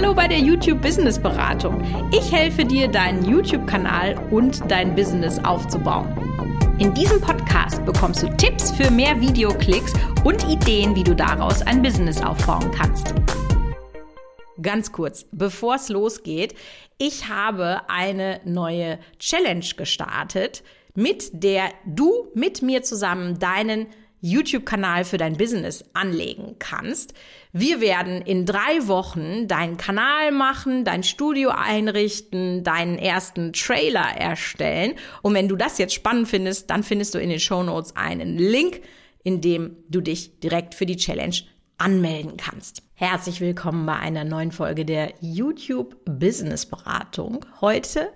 Hallo bei der YouTube Business Beratung. Ich helfe dir, deinen YouTube-Kanal und dein Business aufzubauen. In diesem Podcast bekommst du Tipps für mehr Videoklicks und Ideen, wie du daraus ein Business aufbauen kannst. Ganz kurz, bevor es losgeht, ich habe eine neue Challenge gestartet, mit der du mit mir zusammen deinen YouTube-Kanal für dein Business anlegen kannst. Wir werden in drei Wochen deinen Kanal machen, dein Studio einrichten, deinen ersten Trailer erstellen. Und wenn du das jetzt spannend findest, dann findest du in den Show Notes einen Link, in dem du dich direkt für die Challenge anmelden kannst. Herzlich willkommen bei einer neuen Folge der YouTube Business Beratung. Heute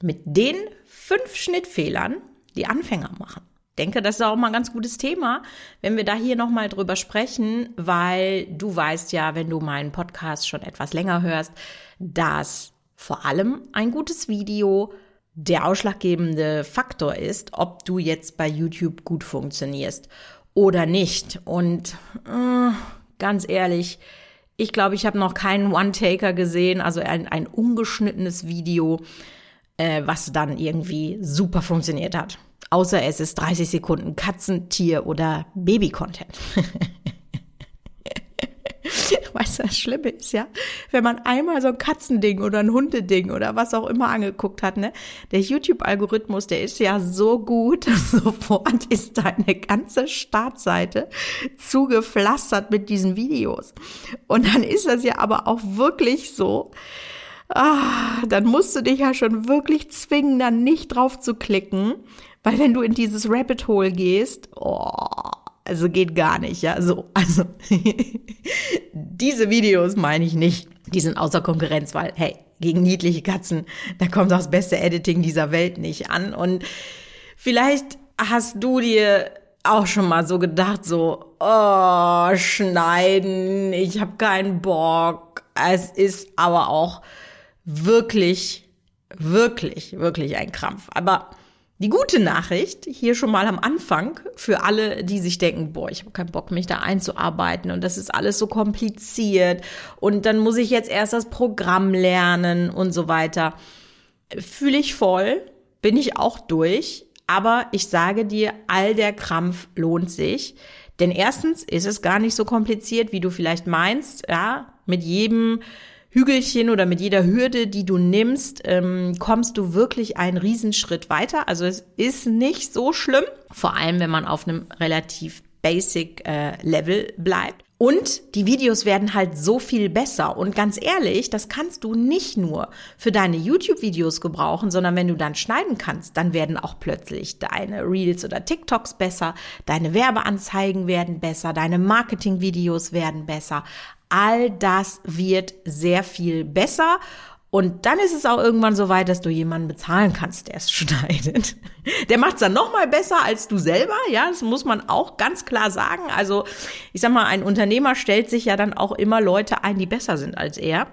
mit den fünf Schnittfehlern, die Anfänger machen denke, das ist auch mal ein ganz gutes Thema, wenn wir da hier nochmal drüber sprechen, weil du weißt ja, wenn du meinen Podcast schon etwas länger hörst, dass vor allem ein gutes Video der ausschlaggebende Faktor ist, ob du jetzt bei YouTube gut funktionierst oder nicht. Und äh, ganz ehrlich, ich glaube, ich habe noch keinen One-Taker gesehen, also ein, ein ungeschnittenes Video, äh, was dann irgendwie super funktioniert hat. Außer es ist 30 Sekunden Katzen, Tier oder Baby-Content. weißt du, das Schlimme ist ja, wenn man einmal so ein Katzending oder ein Hundeding oder was auch immer angeguckt hat, ne, der YouTube-Algorithmus, der ist ja so gut, sofort ist deine ganze Startseite zugepflastert mit diesen Videos. Und dann ist das ja aber auch wirklich so, ah, dann musst du dich ja schon wirklich zwingen, dann nicht drauf zu klicken, weil wenn du in dieses Rabbit Hole gehst, oh, also geht gar nicht, ja, so, also diese Videos meine ich nicht. Die sind außer Konkurrenz, weil, hey, gegen niedliche Katzen, da kommt auch das beste Editing dieser Welt nicht an. Und vielleicht hast du dir auch schon mal so gedacht, so, oh, schneiden, ich habe keinen Bock. Es ist aber auch wirklich, wirklich, wirklich ein Krampf. Aber die gute Nachricht, hier schon mal am Anfang, für alle, die sich denken, boah, ich habe keinen Bock, mich da einzuarbeiten und das ist alles so kompliziert und dann muss ich jetzt erst das Programm lernen und so weiter. Fühle ich voll, bin ich auch durch, aber ich sage dir, all der Krampf lohnt sich. Denn erstens ist es gar nicht so kompliziert, wie du vielleicht meinst, ja, mit jedem Hügelchen oder mit jeder Hürde, die du nimmst, ähm, kommst du wirklich einen Riesenschritt weiter. Also es ist nicht so schlimm, vor allem wenn man auf einem relativ basic äh, Level bleibt. Und die Videos werden halt so viel besser. Und ganz ehrlich, das kannst du nicht nur für deine YouTube-Videos gebrauchen, sondern wenn du dann schneiden kannst, dann werden auch plötzlich deine Reels oder TikToks besser, deine Werbeanzeigen werden besser, deine Marketing-Videos werden besser. All das wird sehr viel besser. Und dann ist es auch irgendwann so weit, dass du jemanden bezahlen kannst, der es schneidet. Der macht es dann noch mal besser als du selber, ja, das muss man auch ganz klar sagen. Also, ich sag mal, ein Unternehmer stellt sich ja dann auch immer Leute ein, die besser sind als er,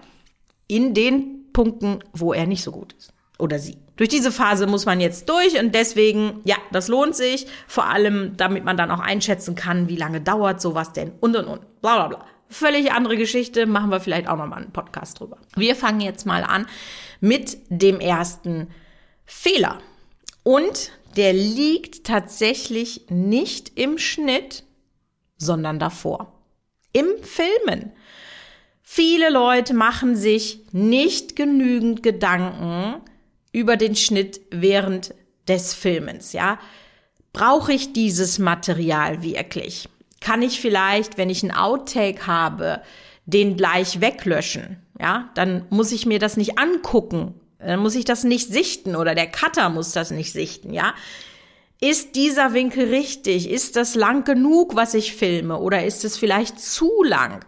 in den Punkten, wo er nicht so gut ist oder sie. Durch diese Phase muss man jetzt durch und deswegen, ja, das lohnt sich, vor allem, damit man dann auch einschätzen kann, wie lange dauert sowas denn und und und, bla bla bla. Völlig andere Geschichte, machen wir vielleicht auch nochmal einen Podcast drüber. Wir fangen jetzt mal an mit dem ersten Fehler. Und der liegt tatsächlich nicht im Schnitt, sondern davor. Im Filmen. Viele Leute machen sich nicht genügend Gedanken über den Schnitt während des Filmens, ja. Brauche ich dieses Material wirklich? Kann ich vielleicht, wenn ich einen Outtake habe, den gleich weglöschen. Ja, dann muss ich mir das nicht angucken. Dann muss ich das nicht sichten oder der Cutter muss das nicht sichten, ja. Ist dieser Winkel richtig? Ist das lang genug, was ich filme? Oder ist es vielleicht zu lang?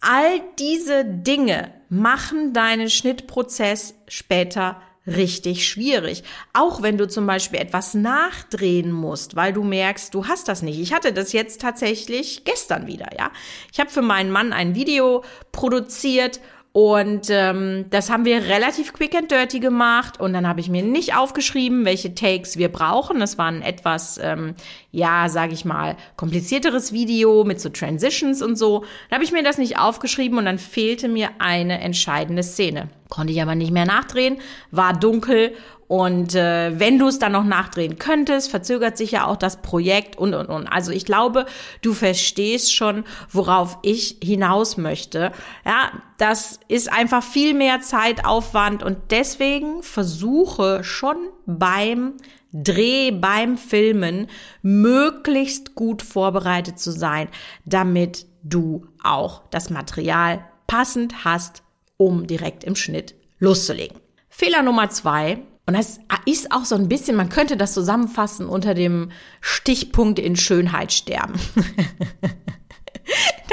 All diese Dinge machen deinen Schnittprozess später richtig schwierig. Auch wenn du zum Beispiel etwas nachdrehen musst, weil du merkst, du hast das nicht. Ich hatte das jetzt tatsächlich gestern wieder, ja. Ich habe für meinen Mann ein Video produziert Und ähm, das haben wir relativ quick and dirty gemacht. Und dann habe ich mir nicht aufgeschrieben, welche Takes wir brauchen. Das war ein etwas, ähm, ja, sage ich mal, komplizierteres Video mit so Transitions und so. Dann habe ich mir das nicht aufgeschrieben und dann fehlte mir eine entscheidende Szene. Konnte ich aber nicht mehr nachdrehen, war dunkel und äh, wenn du es dann noch nachdrehen könntest, verzögert sich ja auch das Projekt und, und, und. Also ich glaube, du verstehst schon, worauf ich hinaus möchte. Ja, das ist einfach viel mehr Zeitaufwand und deswegen versuche schon beim Dreh, beim Filmen möglichst gut vorbereitet zu sein, damit du auch das Material passend hast, um direkt im Schnitt loszulegen. Fehler Nummer zwei, und das ist auch so ein bisschen, man könnte das zusammenfassen unter dem Stichpunkt in Schönheit sterben.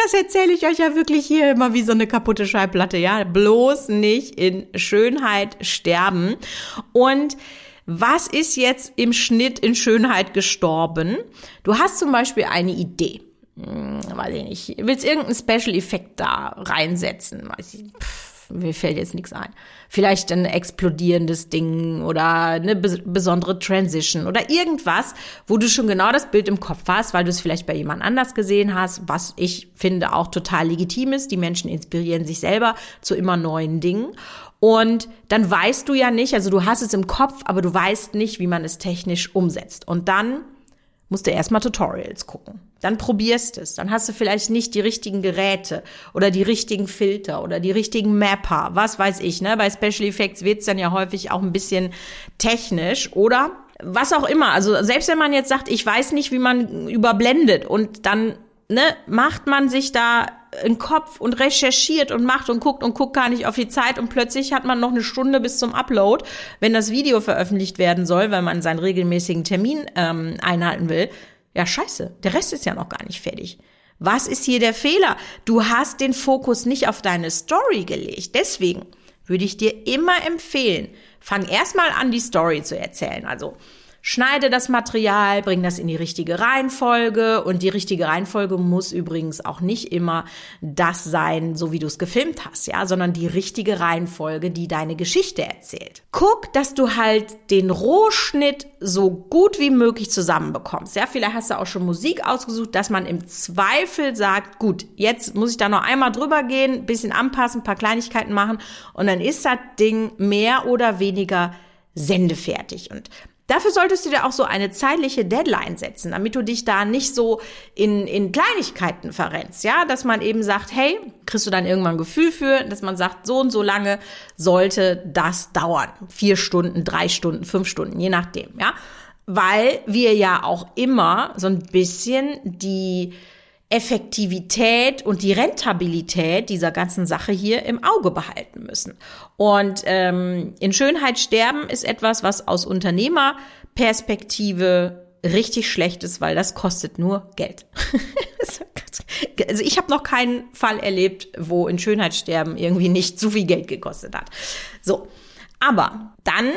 Das erzähle ich euch ja wirklich hier immer wie so eine kaputte Schallplatte, ja. Bloß nicht in Schönheit sterben. Und was ist jetzt im Schnitt in Schönheit gestorben? Du hast zum Beispiel eine Idee. Hm, weiß ich nicht. Willst irgendeinen Special Effekt da reinsetzen? Weiß ich. Pff mir fällt jetzt nichts ein. Vielleicht ein explodierendes Ding oder eine besondere Transition oder irgendwas, wo du schon genau das Bild im Kopf hast, weil du es vielleicht bei jemand anders gesehen hast, was ich finde auch total legitim ist. Die Menschen inspirieren sich selber zu immer neuen Dingen. Und dann weißt du ja nicht, also du hast es im Kopf, aber du weißt nicht, wie man es technisch umsetzt. Und dann musst du erstmal Tutorials gucken. Dann probierst es. Dann hast du vielleicht nicht die richtigen Geräte oder die richtigen Filter oder die richtigen Mapper. Was weiß ich, ne? Bei Special Effects wird's dann ja häufig auch ein bisschen technisch oder was auch immer. Also selbst wenn man jetzt sagt, ich weiß nicht, wie man überblendet und dann ne, macht man sich da einen Kopf und recherchiert und macht und guckt und guckt gar nicht auf die Zeit und plötzlich hat man noch eine Stunde bis zum Upload, wenn das Video veröffentlicht werden soll, weil man seinen regelmäßigen Termin ähm, einhalten will. Ja, scheiße, der Rest ist ja noch gar nicht fertig. Was ist hier der Fehler? Du hast den Fokus nicht auf deine Story gelegt. Deswegen würde ich dir immer empfehlen, fang erstmal an, die Story zu erzählen. Also schneide das Material, bring das in die richtige Reihenfolge und die richtige Reihenfolge muss übrigens auch nicht immer das sein, so wie du es gefilmt hast, ja, sondern die richtige Reihenfolge, die deine Geschichte erzählt. Guck, dass du halt den Rohschnitt so gut wie möglich zusammenbekommst. Ja, vielleicht hast du auch schon Musik ausgesucht, dass man im Zweifel sagt, gut, jetzt muss ich da noch einmal drüber gehen, bisschen anpassen, paar Kleinigkeiten machen und dann ist das Ding mehr oder weniger sendefertig. Und Dafür solltest du dir auch so eine zeitliche Deadline setzen, damit du dich da nicht so in, in Kleinigkeiten verrennst, ja, dass man eben sagt, hey, kriegst du dann irgendwann ein Gefühl für, dass man sagt, so und so lange sollte das dauern. Vier Stunden, drei Stunden, fünf Stunden, je nachdem, ja. Weil wir ja auch immer so ein bisschen die Effektivität und die Rentabilität dieser ganzen Sache hier im Auge behalten müssen. Und ähm, in Schönheit sterben ist etwas, was aus Unternehmerperspektive richtig schlecht ist, weil das kostet nur Geld. also ich habe noch keinen Fall erlebt, wo in Schönheit sterben irgendwie nicht zu viel Geld gekostet hat. So, aber dann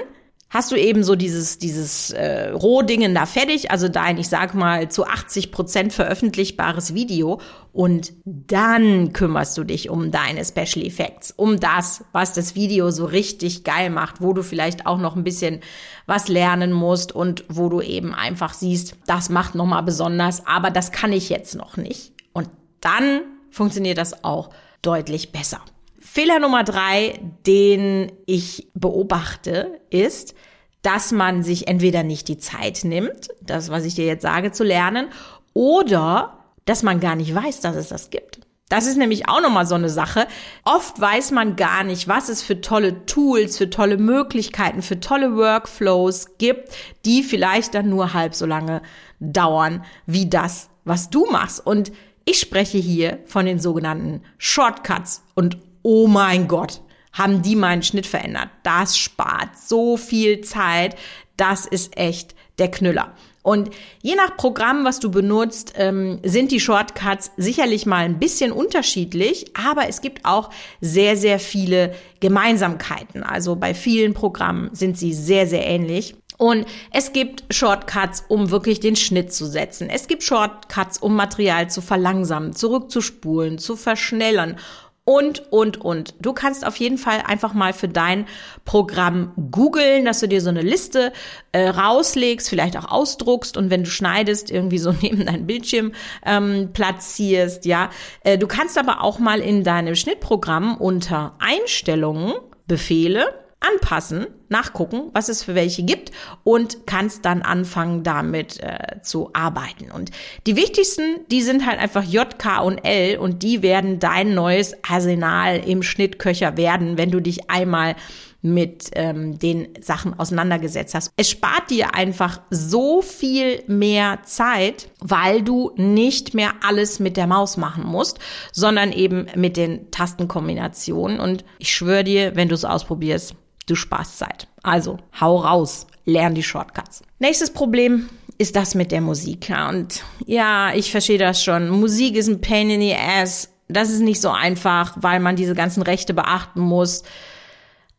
hast du eben so dieses, dieses äh, Rohdingen da fertig, also dein, ich sag mal, zu 80 Prozent veröffentlichbares Video und dann kümmerst du dich um deine Special Effects, um das, was das Video so richtig geil macht, wo du vielleicht auch noch ein bisschen was lernen musst und wo du eben einfach siehst, das macht nochmal besonders, aber das kann ich jetzt noch nicht. Und dann funktioniert das auch deutlich besser. Fehler Nummer drei, den ich beobachte, ist, dass man sich entweder nicht die Zeit nimmt, das, was ich dir jetzt sage, zu lernen, oder dass man gar nicht weiß, dass es das gibt. Das ist nämlich auch nochmal so eine Sache. Oft weiß man gar nicht, was es für tolle Tools, für tolle Möglichkeiten, für tolle Workflows gibt, die vielleicht dann nur halb so lange dauern wie das, was du machst. Und ich spreche hier von den sogenannten Shortcuts und oh mein Gott, haben die meinen Schnitt verändert. Das spart so viel Zeit. Das ist echt der Knüller. Und je nach Programm, was du benutzt, ähm, sind die Shortcuts sicherlich mal ein bisschen unterschiedlich, aber es gibt auch sehr, sehr viele Gemeinsamkeiten. Also bei vielen Programmen sind sie sehr, sehr ähnlich. Und es gibt Shortcuts, um wirklich den Schnitt zu setzen. Es gibt Shortcuts, um Material zu verlangsamen, zurückzuspulen, zu verschnellern und, und, und. Du kannst auf jeden Fall einfach mal für dein Programm googeln, dass du dir so eine Liste äh, rauslegst, vielleicht auch ausdruckst und wenn du schneidest, irgendwie so neben deinem Bildschirm ähm, platzierst, ja. Äh, du kannst aber auch mal in deinem Schnittprogramm unter Einstellungen Befehle anpassen, nachgucken, was es für welche gibt und kannst dann anfangen, damit äh, zu arbeiten. Und die wichtigsten, die sind halt einfach J, K und L und die werden dein neues Arsenal im Schnittköcher werden, wenn du dich einmal mit ähm, den Sachen auseinandergesetzt hast. Es spart dir einfach so viel mehr Zeit, weil du nicht mehr alles mit der Maus machen musst, sondern eben mit den Tastenkombinationen. Und ich schwöre dir, wenn du es ausprobierst, du sparst Zeit. Also, hau raus, lern die Shortcuts. Nächstes Problem ist das mit der Musik. Und ja, ich verstehe das schon. Musik ist ein Pain in the Ass. Das ist nicht so einfach, weil man diese ganzen Rechte beachten muss.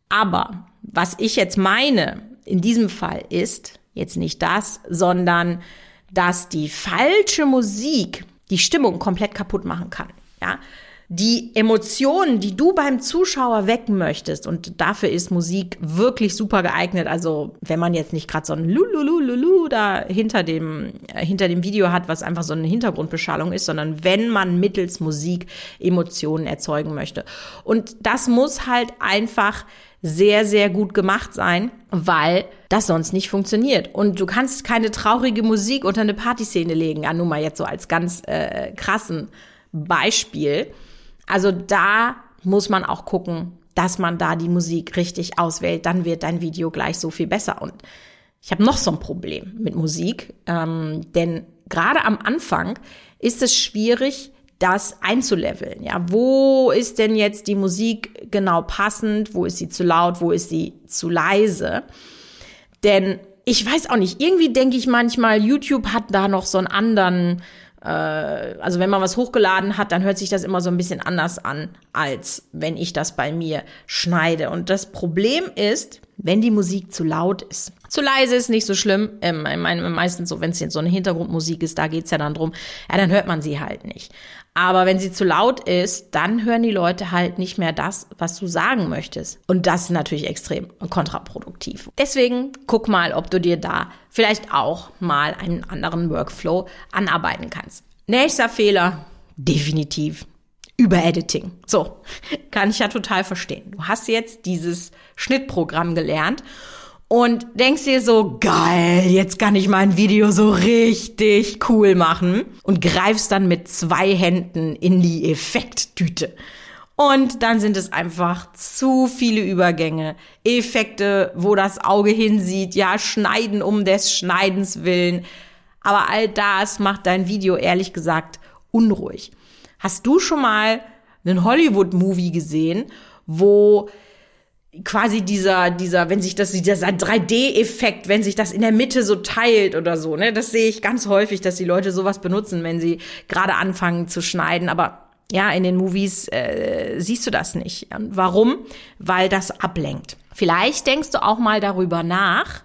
Aber was ich jetzt meine in diesem Fall ist jetzt nicht das, sondern dass die falsche Musik die Stimmung komplett kaputt machen kann. Ja, die Emotionen, die du beim Zuschauer wecken möchtest, und dafür ist Musik wirklich super geeignet. Also wenn man jetzt nicht gerade so ein Lululululu da hinter dem, äh, hinter dem Video hat, was einfach so eine Hintergrundbeschallung ist, sondern wenn man mittels Musik Emotionen erzeugen möchte. Und das muss halt einfach sehr, sehr gut gemacht sein, weil das sonst nicht funktioniert. Und du kannst keine traurige Musik unter eine Partyszene legen. Ja, nur mal jetzt so als ganz äh, krassen Beispiel. Also da muss man auch gucken, dass man da die Musik richtig auswählt. Dann wird dein Video gleich so viel besser. Und ich habe noch so ein Problem mit Musik, ähm, denn gerade am Anfang ist es schwierig, das einzuleveln. Ja, wo ist denn jetzt die Musik genau passend? Wo ist sie zu laut? Wo ist sie zu leise? Denn ich weiß auch nicht, irgendwie denke ich manchmal, YouTube hat da noch so einen anderen äh, also wenn man was hochgeladen hat, dann hört sich das immer so ein bisschen anders an, als wenn ich das bei mir schneide. Und das Problem ist, wenn die Musik zu laut ist. Zu leise ist nicht so schlimm. Ähm, meistens so, wenn es so eine Hintergrundmusik ist, da geht's ja dann drum, ja, dann hört man sie halt nicht. Aber wenn sie zu laut ist, dann hören die Leute halt nicht mehr das, was du sagen möchtest. Und das ist natürlich extrem kontraproduktiv. Deswegen guck mal, ob du dir da vielleicht auch mal einen anderen Workflow anarbeiten kannst. Nächster Fehler, definitiv Überediting. So, kann ich ja total verstehen. Du hast jetzt dieses Schnittprogramm gelernt und denkst dir so, geil, jetzt kann ich mein Video so richtig cool machen und greifst dann mit zwei Händen in die Effekttüte. Und dann sind es einfach zu viele Übergänge, Effekte, wo das Auge hinsieht, ja, schneiden um des Schneidens willen. Aber all das macht dein Video ehrlich gesagt unruhig. Hast du schon mal einen Hollywood-Movie gesehen, wo quasi dieser, dieser, wenn sich das, dieser 3D-Effekt, wenn sich das in der Mitte so teilt oder so, ne, das sehe ich ganz häufig, dass die Leute sowas benutzen, wenn sie gerade anfangen zu schneiden, aber ja, in den Movies äh, siehst du das nicht. Warum? Weil das ablenkt. Vielleicht denkst du auch mal darüber nach,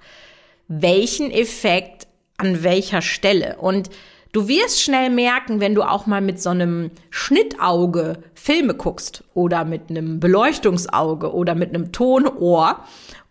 welchen Effekt an welcher Stelle. Und Du wirst schnell merken, wenn du auch mal mit so einem Schnittauge Filme guckst oder mit einem Beleuchtungsauge oder mit einem Tonohr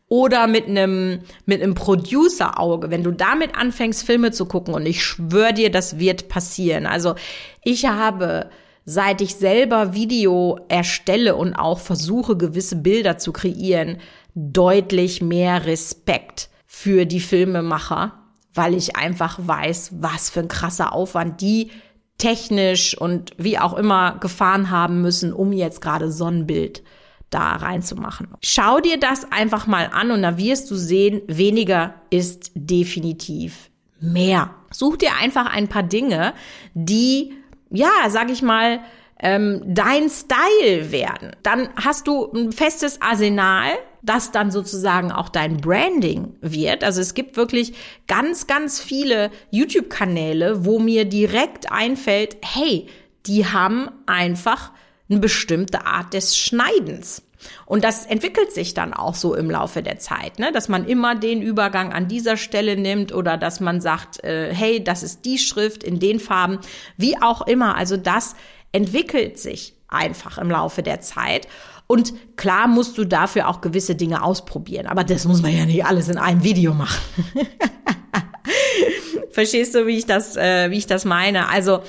oder mit einem, mit einem Producer-Auge, wenn du damit anfängst, Filme zu gucken und ich schwöre dir, das wird passieren. Also ich habe seit ich selber Video erstelle und auch versuche, gewisse Bilder zu kreieren, deutlich mehr Respekt für die Filmemacher weil ich einfach weiß, was für ein krasser Aufwand die technisch und wie auch immer gefahren haben müssen, um jetzt gerade Sonnenbild da reinzumachen. Schau dir das einfach mal an und da wirst du sehen, weniger ist definitiv mehr. Such dir einfach ein paar Dinge, die, ja, sag ich mal, ähm, dein Style werden. Dann hast du ein festes Arsenal, das dann sozusagen auch dein Branding wird. Also es gibt wirklich ganz, ganz viele YouTube-Kanäle, wo mir direkt einfällt, hey, die haben einfach eine bestimmte Art des Schneidens. Und das entwickelt sich dann auch so im Laufe der Zeit, ne? dass man immer den Übergang an dieser Stelle nimmt oder dass man sagt, äh, hey, das ist die Schrift in den Farben, wie auch immer. Also das entwickelt sich. einfach im Laufe der Zeit. Und klar musst du dafür auch gewisse Dinge ausprobieren. Aber das muss man ja nicht alles in einem Video machen. Verstehst du, wie ich das, äh, wie ich das meine? Also,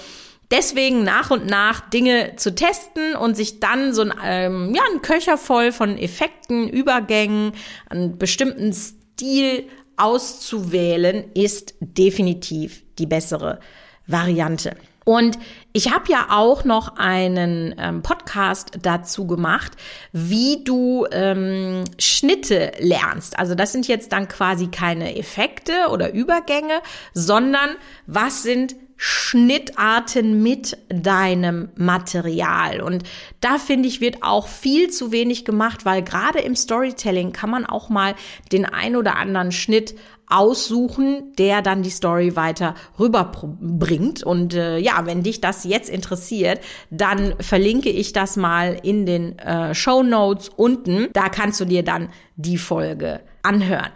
deswegen nach und nach Dinge zu testen und sich dann so ein, ähm, ja, ein Köcher voll von Effekten, Übergängen, einen bestimmten Stil auszuwählen, ist definitiv die bessere Variante. Und ich habe ja auch noch einen ähm, Podcast dazu gemacht, wie du ähm, Schnitte lernst. Also das sind jetzt dann quasi keine Effekte oder Übergänge, sondern was sind Schnittarten mit deinem Material. Und da finde ich, wird auch viel zu wenig gemacht, weil gerade im Storytelling kann man auch mal den ein oder anderen Schnitt aussuchen, der dann die Story weiter rüberbringt. Und äh, ja, wenn dich das jetzt interessiert, dann verlinke ich das mal in den äh, Show Notes unten. Da kannst du dir dann die Folge anhören.